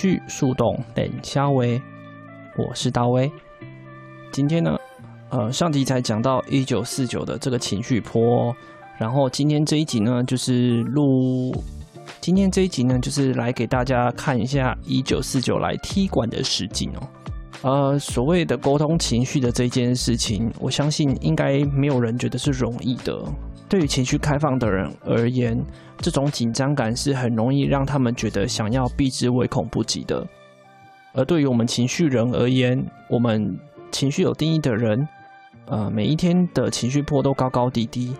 绪树洞冷肖威，我是大威。今天呢，呃，上集才讲到一九四九的这个情绪波，然后今天这一集呢，就是录，今天这一集呢，就是来给大家看一下一九四九来踢馆的实景哦。呃，所谓的沟通情绪的这件事情，我相信应该没有人觉得是容易的。对于情绪开放的人而言，这种紧张感是很容易让他们觉得想要避之唯恐不及的。而对于我们情绪人而言，我们情绪有定义的人，呃，每一天的情绪波都高高低低。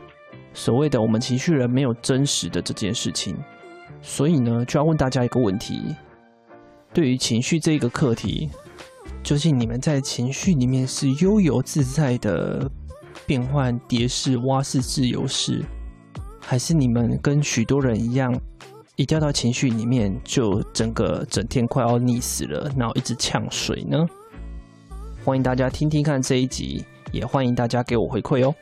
所谓的我们情绪人没有真实的这件事情，所以呢，就要问大家一个问题：对于情绪这个课题。究竟你们在情绪里面是悠游自在的变换蝶式、蛙式、自由式，还是你们跟许多人一样，一掉到情绪里面就整个整天快要溺死了，然后一直呛水呢？欢迎大家听听看这一集，也欢迎大家给我回馈哦。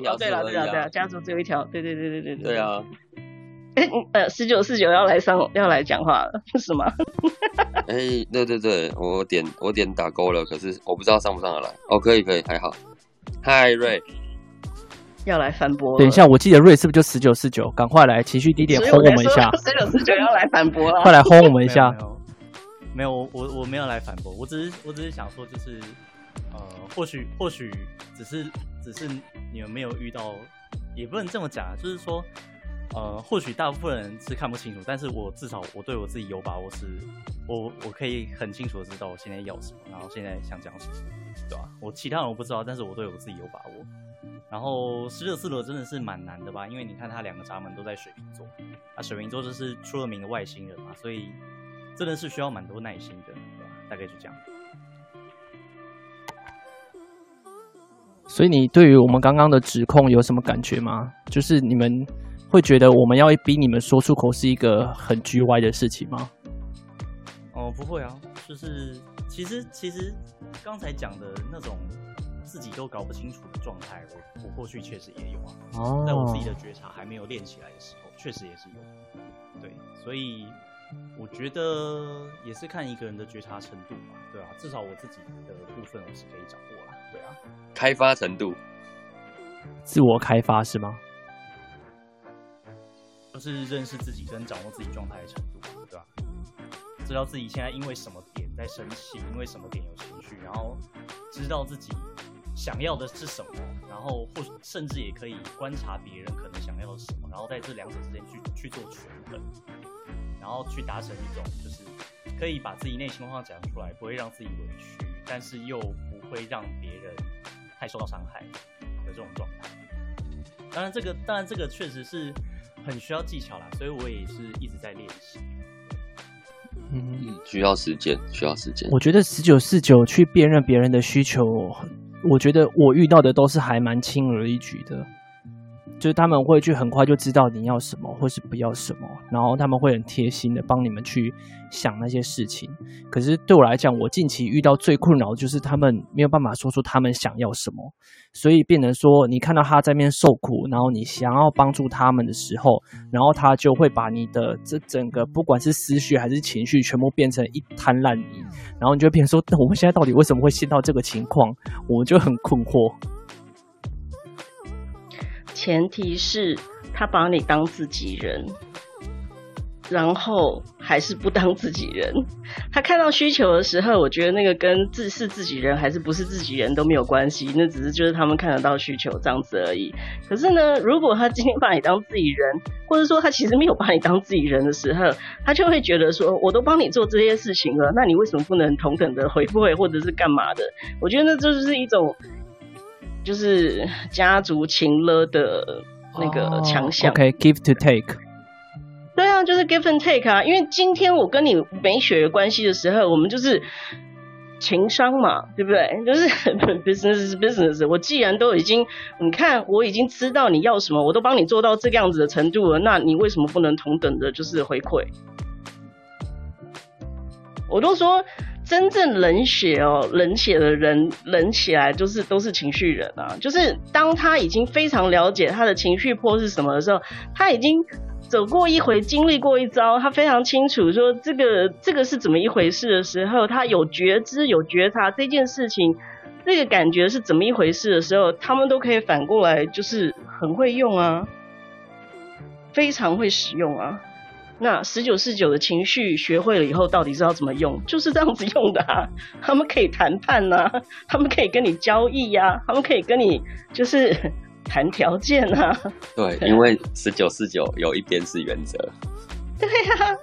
对了对了对了，家族只有一条，对对对对对对。对啊。哎，呃，十九四九要来上要来讲话了，是吗？哎，对对对，我点我点打勾了，可是我不知道上不上得来。哦，可以可以，还好。嗨，瑞，要来反驳。等一下，我记得瑞是不是就十九四九？赶快来，情绪低点轰我们一下。十九四九要来反驳了，快来轰我们一下。没有我，我我没有来反驳，我只是我只是想说，就是呃，或许或许只是。只是你们没有遇到，也不能这么讲啊。就是说，呃，或许大部分人是看不清楚，但是我至少我对我自己有把握是，我我可以很清楚的知道我现在要什么，然后现在想讲什么，对吧？我其他人我不知道，但是我对我自己有把握。然后十九四楼真的是蛮难的吧？因为你看他两个闸门都在水瓶座，啊，水瓶座就是出了名的外星人嘛，所以真的是需要蛮多耐心的，对吧？大概就这样。所以你对于我们刚刚的指控有什么感觉吗？就是你们会觉得我们要逼你们说出口是一个很 G Y 的事情吗？哦，不会啊，就是其实其实刚才讲的那种自己都搞不清楚的状态，我我过去确实也有啊。哦，在我自己的觉察还没有练起来的时候，确实也是有。对，所以我觉得也是看一个人的觉察程度嘛，对啊，至少我自己的部分我是可以掌握啦。对啊，开发程度，自我开发是吗？就是认识自己跟掌握自己状态的程度，对吧？知道自己现在因为什么点在生气，因为什么点有情绪，然后知道自己想要的是什么，然后或甚至也可以观察别人可能想要的什么，然后在这两者之间去去做权衡，然后去达成一种就是可以把自己内心话讲出来，不会让自己委屈，但是又。会让别人太受到伤害的这种状态。当然，这个当然这个确实是很需要技巧啦，所以我也是一直在练习。嗯，需要时间，需要时间。我觉得十九四九去辨认别人的需求，我觉得我遇到的都是还蛮轻而易举的。就是他们会去很快就知道你要什么或是不要什么，然后他们会很贴心的帮你们去想那些事情。可是对我来讲，我近期遇到最困扰就是他们没有办法说出他们想要什么，所以变成说你看到他在那边受苦，然后你想要帮助他们的时候，然后他就会把你的这整个不管是思绪还是情绪全部变成一滩烂泥，然后你就变成说，我们现在到底为什么会陷到这个情况？我就很困惑。前提是他把你当自己人，然后还是不当自己人。他看到需求的时候，我觉得那个跟自是自己人还是不是自己人都没有关系，那只是就是他们看得到需求这样子而已。可是呢，如果他今天把你当自己人，或者说他其实没有把你当自己人的时候，他就会觉得说，我都帮你做这些事情了，那你为什么不能同等的回馈或者是干嘛的？我觉得那就是一种。就是家族情勒的那个强项。OK，give to take。对啊，就是 give and take 啊。因为今天我跟你没血缘关系的时候，我们就是情商嘛，对不对？就是 business business。我既然都已经，你看我已经知道你要什么，我都帮你做到这个样子的程度了，那你为什么不能同等的，就是回馈？我都说。真正冷血哦，冷血的人冷起来就是都是情绪人啊。就是当他已经非常了解他的情绪波是什么的时候，他已经走过一回，经历过一遭，他非常清楚说这个这个是怎么一回事的时候，他有觉知、有觉察这件事情，这个感觉是怎么一回事的时候，他们都可以反过来，就是很会用啊，非常会使用啊。那十九四九的情绪学会了以后，到底是要怎么用？就是这样子用的啊。他们可以谈判呐，他们可以跟你交易呀、啊，他们可以跟你就是谈条件啊。对，因为十九四九有一边是原则。对呀、啊，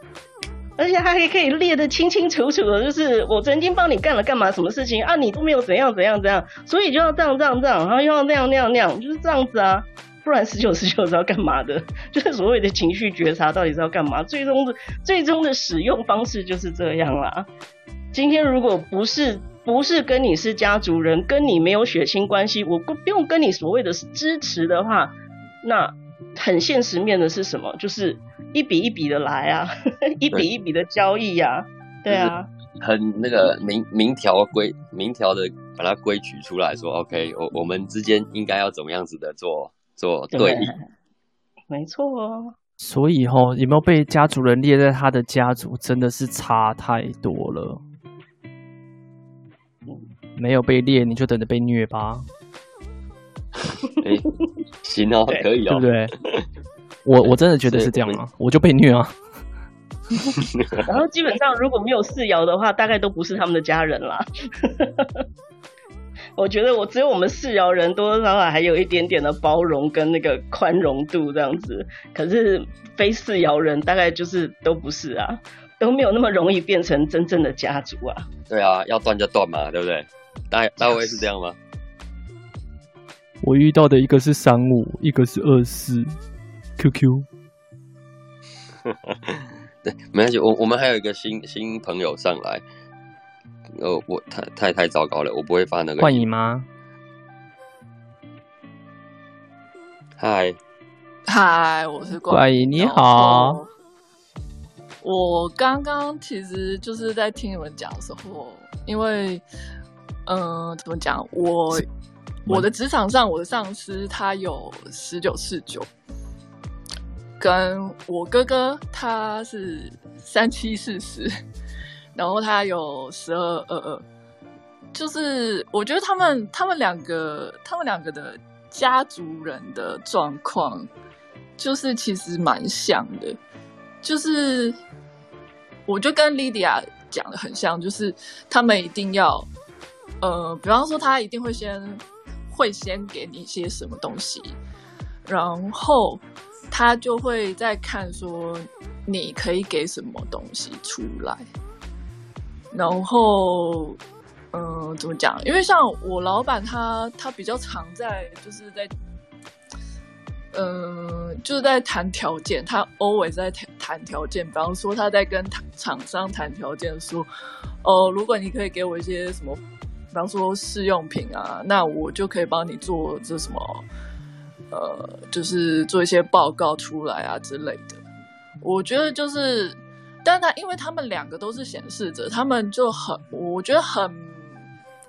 而且他还可以列得清清楚楚的，就是我曾经帮你干了干嘛什么事情啊，你都没有怎样怎样怎样，所以就要这样这样这样，然后又要那样那样那样，就是这样子啊。不然十九十九是要干嘛的？就是所谓的情绪觉察到底是要干嘛？最终的最终的使用方式就是这样啦。今天如果不是不是跟你是家族人，跟你没有血亲关系，我不不用跟你所谓的支持的话，那很现实面的是什么？就是一笔一笔的来啊，一笔一笔的交易呀、啊，对啊，很那个明明条规明条的把它规矩出来说，OK，我我们之间应该要怎么样子的做。做对，对，没错哦。所以哦，有没有被家族人列在他的家族，真的是差太多了。没有被列，你就等着被虐吧。哎、欸，行哦，可以哦，对不对？我我真的觉得是这样啊，我就被虐啊。然后基本上如果没有四爻的话，大概都不是他们的家人啦。我觉得我只有我们四爻人多多少少还有一点点的包容跟那个宽容度这样子，可是非四爻人大概就是都不是啊，都没有那么容易变成真正的家族啊。对啊，要断就断嘛，对不对？大大卫是这样吗？我遇到的一个是三五，一个是二四，QQ。对，没关系，我我们还有一个新新朋友上来。呃，我太太太糟糕了，我不会发那个。换你吗？嗨，嗨，我是怪异，你好。我刚刚其实就是在听你们讲的时候，因为，嗯、呃，怎么讲？我我的职场上，我的上司他有十九四九，跟我哥哥他是三七四十。然后他有十二二二，就是我觉得他们他们两个他们两个的家族人的状况，就是其实蛮像的，就是我就跟 Lydia 讲的很像，就是他们一定要，呃，比方说他一定会先会先给你一些什么东西，然后他就会再看说你可以给什么东西出来。然后，嗯、怎么讲？因为像我老板他他比较常在就是在，嗯、就是在谈条件，他 always 在谈谈条件。比方说他在跟厂商谈条件，说，哦、呃，如果你可以给我一些什么，方说试用品啊，那我就可以帮你做这什么，呃，就是做一些报告出来啊之类的。我觉得就是，但他因为他们两个都是显示者，他们就很，我觉得很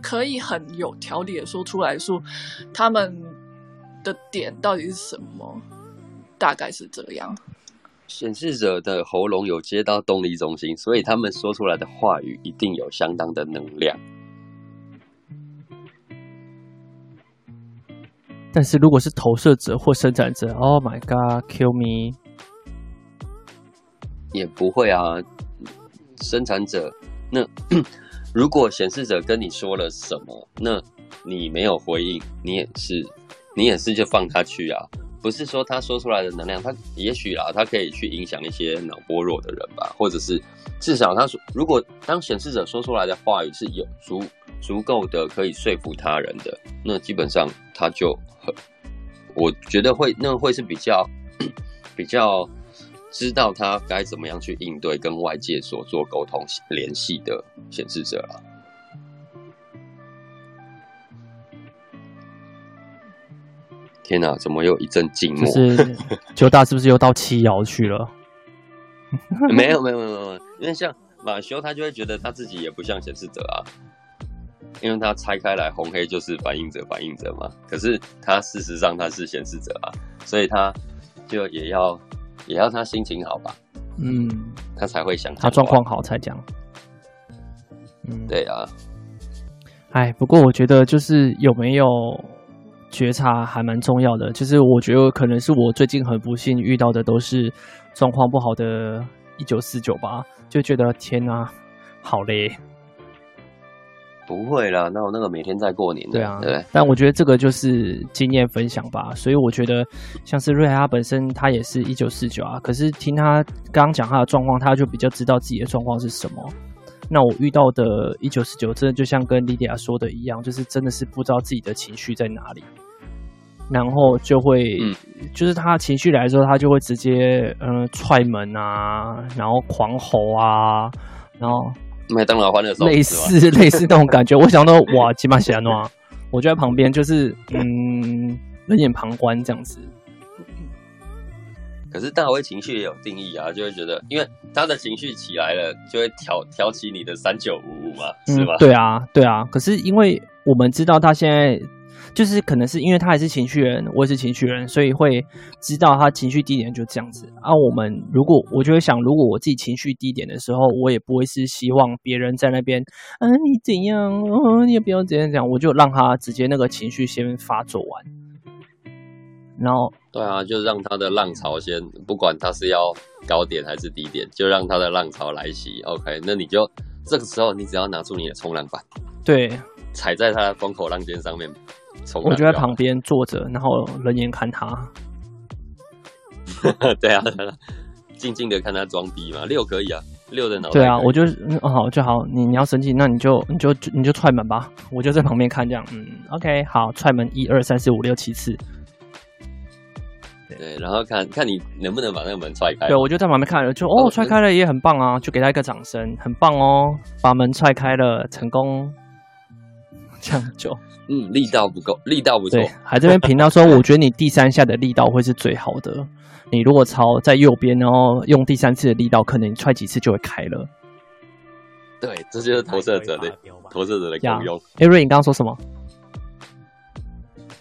可以很有条理的说出来说他们的点到底是什么，大概是这样。显示者的喉咙有接到动力中心，所以他们说出来的话语一定有相当的能量。但是如果是投射者或生产者，Oh my God，kill me！也不会啊，生产者，那 如果显示者跟你说了什么，那你没有回应，你也是，你也是就放他去啊。不是说他说出来的能量，他也许啊，他可以去影响一些脑波弱的人吧，或者是至少他说，如果当显示者说出来的话语是有足足够的可以说服他人的，那基本上他就很，我觉得会那会是比较比较知道他该怎么样去应对跟外界所做沟通联系的显示者了。天哪，怎么又一阵静默？就是九大是不是又到七爻去了？没有没有没有没有，因为像马修他就会觉得他自己也不像显示者啊，因为它拆开来红黑就是反映者反映者嘛。可是它事实上它是显示者啊，所以它就也要也要他心情好吧，嗯，他才会想他状况好才讲。嗯，对啊。哎，不过我觉得就是有没有。觉察还蛮重要的，就是我觉得可能是我最近很不幸遇到的都是状况不好的一九四九吧，就觉得天啊，好累。不会啦，那我那个每天在过年的。对啊，对。但我觉得这个就是经验分享吧，所以我觉得像是瑞海他本身他也是一九四九啊，可是听他刚刚讲他的状况，他就比较知道自己的状况是什么。那我遇到的一九四九，真的就像跟莉迪亚说的一样，就是真的是不知道自己的情绪在哪里，然后就会，嗯、就是他情绪来的时候，他就会直接嗯、呃、踹门啊，然后狂吼啊，然后麦当劳欢乐类似 类似那种感觉。我想到哇，吉玛西亚诺，我就在旁边，就是嗯冷眼旁观这样子。可是大卫情绪也有定义啊，就会觉得，因为他的情绪起来了，就会挑挑起你的三九五五嘛，是吧？嗯，对啊，对啊。可是因为我们知道他现在就是可能是因为他也是情绪人，我也是情绪人，所以会知道他情绪低点就这样子。啊，我们如果我就会想，如果我自己情绪低点的时候，我也不会是希望别人在那边，啊，你怎样？哦，你也不要这样讲，我就让他直接那个情绪先发作完。然后，对啊，就让他的浪潮先，不管他是要高点还是低点，就让他的浪潮来袭。OK，那你就这个时候，你只要拿出你的冲浪板，对，踩在他的风口浪尖上面冲。我就在旁边坐着，然后冷眼看他。对啊，静静的看他装逼嘛，六可以啊，六的脑袋。对啊，我就好就好，你你要生气，那你就你就你就踹门吧，我就在旁边看这样。嗯，OK，好，踹门一二三四五六七次。对，然后看看你能不能把那个门踹开。对，我就在旁边看了，就哦，踹开了也很棒啊，就给他一个掌声，很棒哦，把门踹开了，成功。这样就，嗯，力道不够，力道不错。对，还这边评到说，我觉得你第三下的力道会是最好的。你如果朝在右边，然后用第三次的力道，可能你踹几次就会开了。对，这就是投射者的投射者的功用。哎，瑞，你刚刚说什么？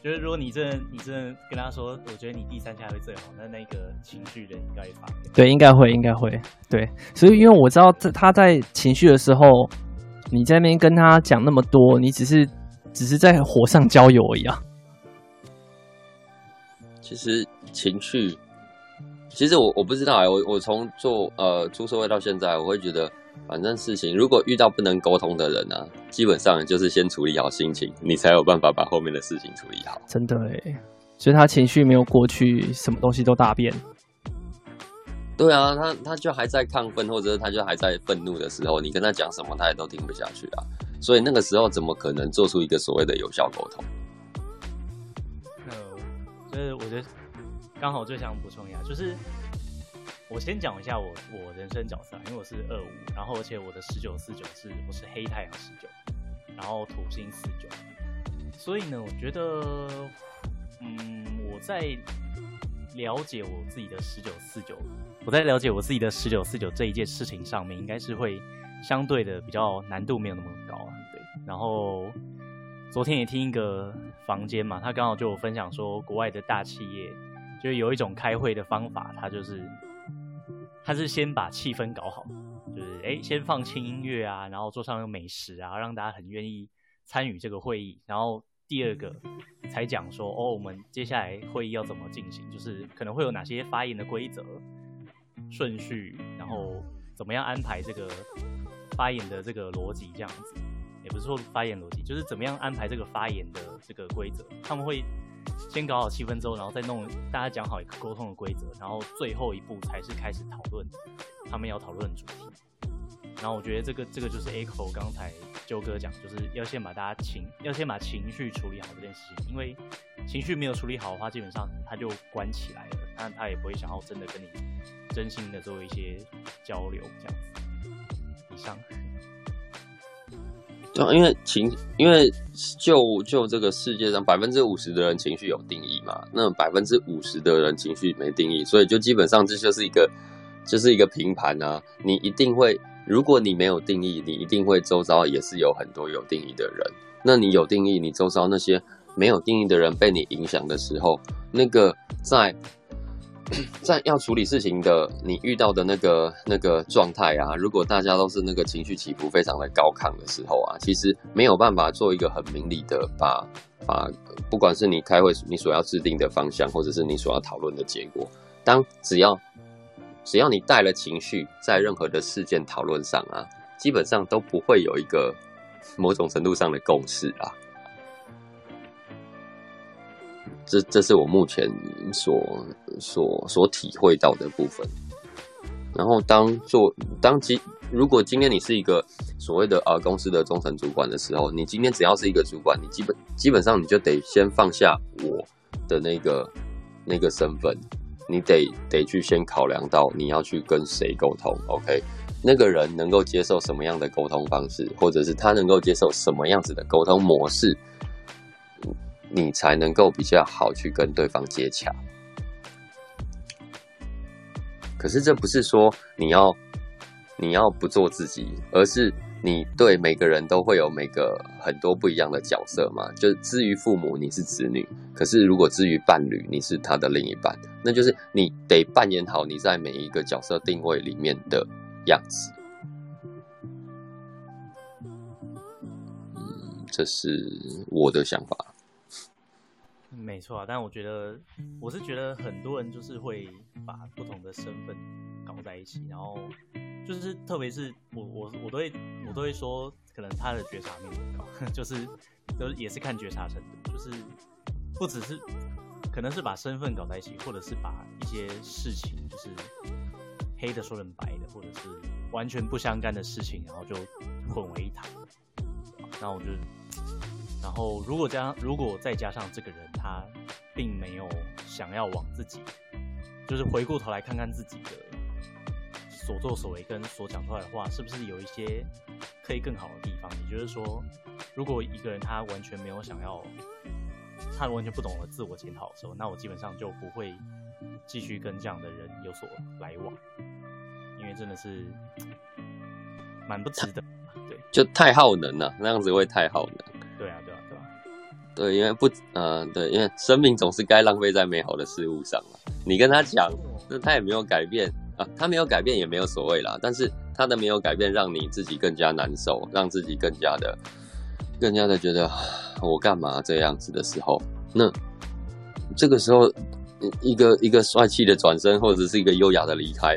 就是如果你真的你真的跟他说，我觉得你第三下会最好，那那个情绪的应该会发变。对，应该会，应该会。对，所以因为我知道在他在情绪的时候，你在那边跟他讲那么多，你只是只是在火上浇油而已啊。其实情绪，其实我我不知道哎、欸，我我从做呃出社会到现在，我会觉得。反正事情如果遇到不能沟通的人呢、啊，基本上就是先处理好心情，你才有办法把后面的事情处理好。真的哎，所以他情绪没有过去，什么东西都大变。对啊，他他就还在亢奋，或者是他就还在愤怒的时候，你跟他讲什么，他也都听不下去啊。所以那个时候怎么可能做出一个所谓的有效沟通？呃，就是我觉得刚好最想补充一下，就是。我先讲一下我我人生角色，因为我是二五，然后而且我的十九四九是我是黑太阳十九，然后土星四九，所以呢，我觉得嗯，我在了解我自己的十九四九，我在了解我自己的十九四九这一件事情上面，应该是会相对的比较难度没有那么高啊。对，然后昨天也听一个房间嘛，他刚好就分享说，国外的大企业就有一种开会的方法，他就是他是先把气氛搞好，就是哎，先放轻音乐啊，然后桌上有美食啊，让大家很愿意参与这个会议，然后。第二个才讲说哦，我们接下来会议要怎么进行，就是可能会有哪些发言的规则、顺序，然后怎么样安排这个发言的这个逻辑，这样子，也不是说发言逻辑，就是怎么样安排这个发言的这个规则。他们会先搞好气氛之后，然后再弄大家讲好一个沟通的规则，然后最后一步才是开始讨论他们要讨论的主题。然后我觉得这个这个就是 Echo 刚才鸠哥讲，就是要先把大家情要先把情绪处理好这件事情，因为情绪没有处理好的话，基本上他就关起来了，那他也不会想要真的跟你真心的做一些交流这样子。以上。对，因为情，因为就就这个世界上百分之五十的人情绪有定义嘛，那百分之五十的人情绪没定义，所以就基本上这就是一个就是一个平盘啊，你一定会。如果你没有定义，你一定会周遭也是有很多有定义的人。那你有定义，你周遭那些没有定义的人被你影响的时候，那个在在要处理事情的你遇到的那个那个状态啊，如果大家都是那个情绪起伏非常的高亢的时候啊，其实没有办法做一个很明理的把把，不管是你开会你所要制定的方向，或者是你所要讨论的结果，当只要。只要你带了情绪，在任何的事件讨论上啊，基本上都不会有一个某种程度上的共识啊。这这是我目前所所所体会到的部分。然后当做当今如果今天你是一个所谓的呃公司的中层主管的时候，你今天只要是一个主管，你基本基本上你就得先放下我的那个那个身份。你得得去先考量到你要去跟谁沟通，OK？那个人能够接受什么样的沟通方式，或者是他能够接受什么样子的沟通模式，你才能够比较好去跟对方接洽。可是这不是说你要你要不做自己，而是。你对每个人都会有每个很多不一样的角色嘛？就至于父母，你是子女；可是如果至于伴侣，你是他的另一半，那就是你得扮演好你在每一个角色定位里面的样子。这是我的想法。没错啊，但我觉得我是觉得很多人就是会把不同的身份搞在一起，然后。就是，特别是我我我都会我都会说，可能他的觉察没有那么高，就是都也是看觉察程度，就是不只是可能是把身份搞在一起，或者是把一些事情就是黑的说成白的，或者是完全不相干的事情，然后就混为一谈。然后我就，然后如果加如果再加上这个人他并没有想要往自己，就是回过头来看看自己的。所作所为跟所讲出来的话，是不是有一些可以更好的地方？也就是说，如果一个人他完全没有想要，他完全不懂得自我检讨的时候，那我基本上就不会继续跟这样的人有所来往，因为真的是蛮不值得。对，就太耗能了，那样子会太耗能。对啊，对因为不，嗯、呃，对，因为生命总是该浪费在美好的事物上嘛。你跟他讲，那他也没有改变。啊，他没有改变也没有所谓啦，但是他的没有改变让你自己更加难受，让自己更加的、更加的觉得我干嘛这样子的时候，那这个时候一个一个帅气的转身或者是一个优雅的离开，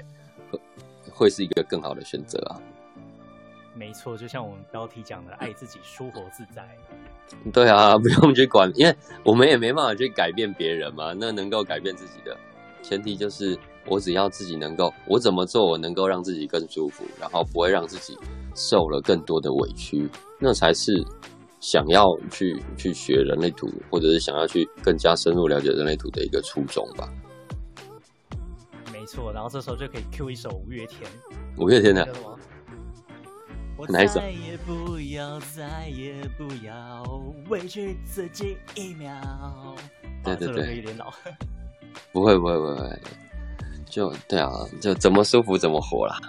会是一个更好的选择啊。没错，就像我们标题讲的，爱自己，舒活自在。对啊，不用去管，因为我们也没办法去改变别人嘛。那能够改变自己的前提就是。我只要自己能够，我怎么做，我能够让自己更舒服，然后不会让自己受了更多的委屈，那才是想要去去学人类图，或者是想要去更加深入了解人类图的一个初衷吧。没错，然后这时候就可以 Q 一首五月天。五月天的。哪一首？再也不要，再也不要委屈自己一秒。对对对，有点老。不会不会不会，就对啊，就怎么舒服怎么活啦。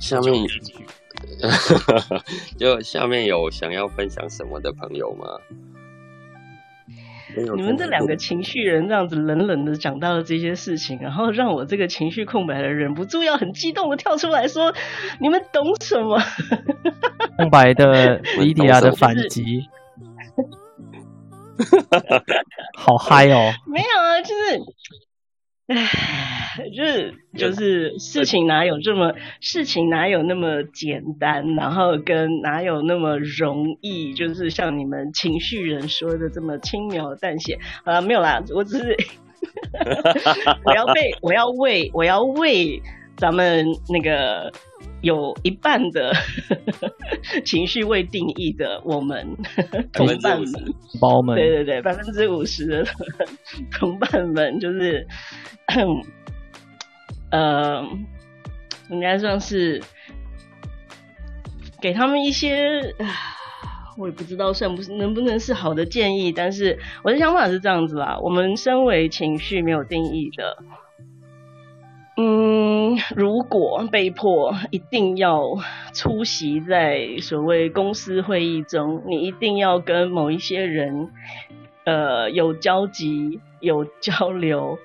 下面，就下面有想要分享什么的朋友吗？你们这两个情绪人这样子冷冷的讲到了这些事情，然后让我这个情绪空白的忍不住要很激动的跳出来说：“你们懂什么？” 空白的莉迪亚的反击，好嗨哦！没有啊，就是。唉，就是就是事情哪有这么事情哪有那么简单，然后跟哪有那么容易，就是像你们情绪人说的这么轻描淡写。啊，没有啦，我只是 我要为我要为我要为咱们那个有一半的 情绪未定义的我们 同伴们，包们，对对对，百分之五十的同 伴们就是。呃，应该算是给他们一些，我也不知道算不是能不能是好的建议，但是我的想法是这样子啦。我们身为情绪没有定义的，嗯，如果被迫一定要出席在所谓公司会议中，你一定要跟某一些人，呃，有交集、有交流。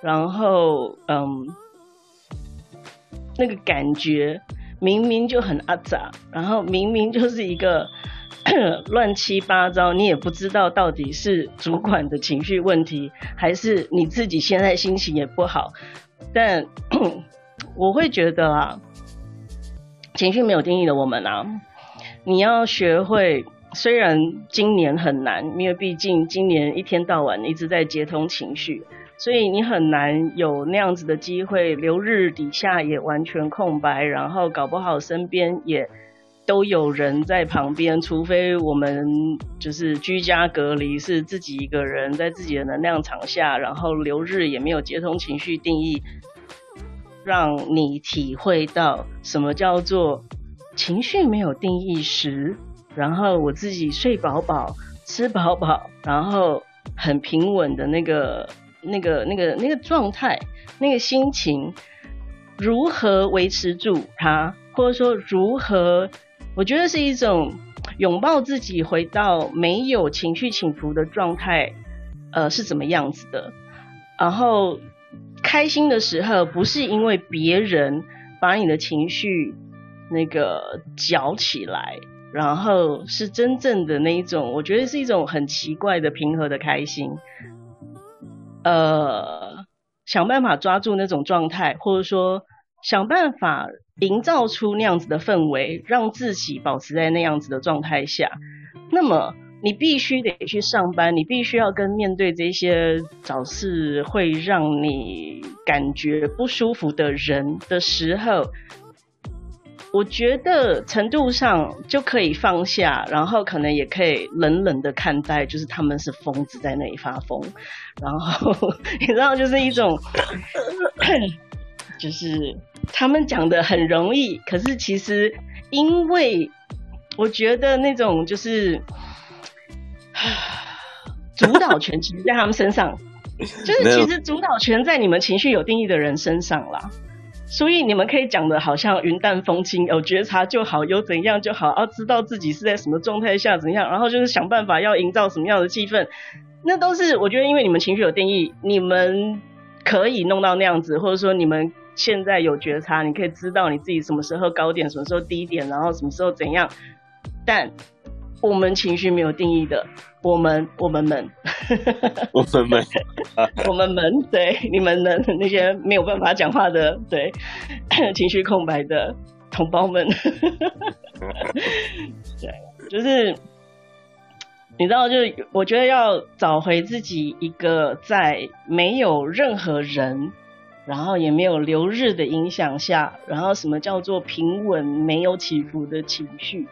然后，嗯，那个感觉明明就很阿杂，然后明明就是一个 乱七八糟，你也不知道到底是主管的情绪问题，还是你自己现在心情也不好。但 我会觉得啊，情绪没有定义的我们啊，你要学会，虽然今年很难，因为毕竟今年一天到晚一直在接通情绪。所以你很难有那样子的机会，留日底下也完全空白，然后搞不好身边也都有人在旁边，除非我们就是居家隔离，是自己一个人在自己的能量场下，然后留日也没有接通情绪定义，让你体会到什么叫做情绪没有定义时，然后我自己睡饱饱、吃饱饱，然后很平稳的那个。那个、那个、那个状态，那个心情，如何维持住它，或者说如何，我觉得是一种拥抱自己，回到没有情绪起伏的状态，呃，是怎么样子的？然后开心的时候，不是因为别人把你的情绪那个搅起来，然后是真正的那一种，我觉得是一种很奇怪的平和的开心。呃，想办法抓住那种状态，或者说想办法营造出那样子的氛围，让自己保持在那样子的状态下。那么你必须得去上班，你必须要跟面对这些找事会让你感觉不舒服的人的时候。我觉得程度上就可以放下，然后可能也可以冷冷的看待，就是他们是疯子在那里发疯，然后 你知道，就是一种，就是他们讲的很容易，可是其实因为我觉得那种就是 主导权其实在他们身上，就是其实主导权在你们情绪有定义的人身上啦。所以你们可以讲的好像云淡风轻，有觉察就好，有怎样就好，要、啊、知道自己是在什么状态下怎样，然后就是想办法要营造什么样的气氛，那都是我觉得因为你们情绪有定义，你们可以弄到那样子，或者说你们现在有觉察，你可以知道你自己什么时候高点，什么时候低点，然后什么时候怎样，但。我们情绪没有定义的，我们我们们，我们 们，我们们，对你们的那些没有办法讲话的，对 情绪空白的同胞们，对，就是你知道，就是我觉得要找回自己一个在没有任何人，然后也没有流日的影响下，然后什么叫做平稳没有起伏的情绪。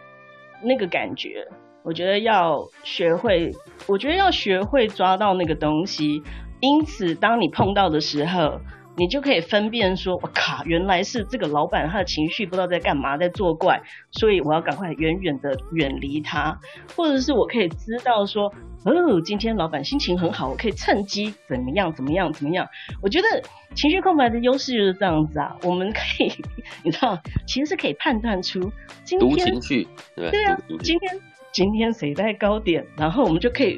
那个感觉，我觉得要学会，我觉得要学会抓到那个东西。因此，当你碰到的时候，你就可以分辨说，我靠，原来是这个老板他的情绪不知道在干嘛，在作怪，所以我要赶快远远的远离他，或者是我可以知道说，哦，今天老板心情很好，我可以趁机怎么样怎么样怎么样。我觉得情绪空白的优势就是这样子啊，我们可以，你知道，其实是可以判断出今天，情绪，对，对啊，今天今天谁在高点，然后我们就可以。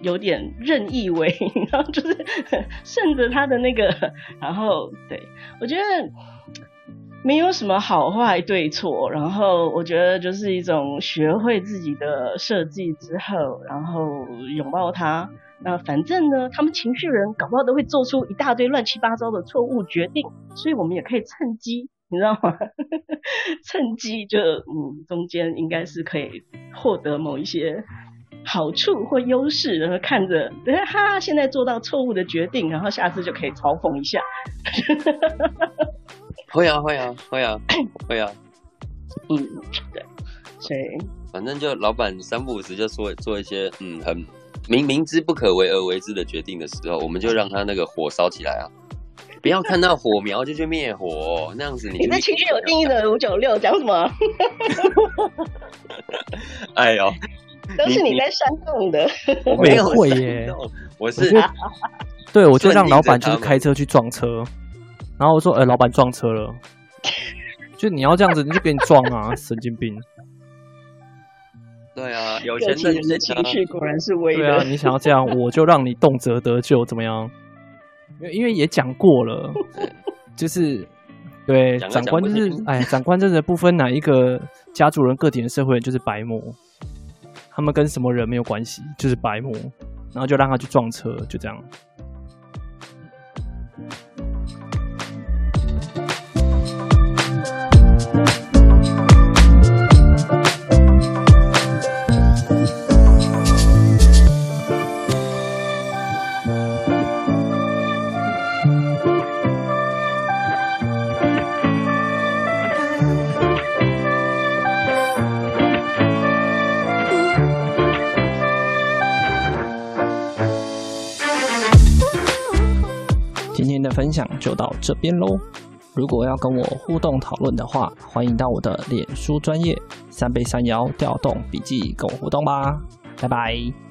有点任意为，然后就是 顺着他的那个，然后对，我觉得没有什么好坏对错，然后我觉得就是一种学会自己的设计之后，然后拥抱他。那反正呢，他们情绪人搞不好都会做出一大堆乱七八糟的错误决定，所以我们也可以趁机，你知道吗？趁机就嗯，中间应该是可以获得某一些。好处或优势，然后看着，哈，现在做到错误的决定，然后下次就可以嘲讽一下。会啊，会啊，会啊，会啊。嗯，对，所以反正就老板三不五时就说做一些嗯很明明知不可为而为之的决定的时候，我们就让他那个火烧起来啊！不要看到火苗就去灭火，那样子你。你这情绪有定义的五九六讲什么？哎呦！都是你在煽动的，我没有会耶，我是，对，我就让老板就是开车去撞车，然后我说，呃，老板撞车了，就你要这样子，你就给你撞啊，神经病。对啊，有钱人的情绪果然是威的。对啊，你想要这样，我就让你动辄得咎，怎么样？因为因为也讲过了，就是对长官就是，哎，长官真的不分哪一个家族人、个体的社会人，就是白目。他们跟什么人没有关系，就是白魔，然后就让他去撞车，就这样。就到这边喽。如果要跟我互动讨论的话，欢迎到我的脸书专业三杯三摇调动笔记跟我互动吧。拜拜。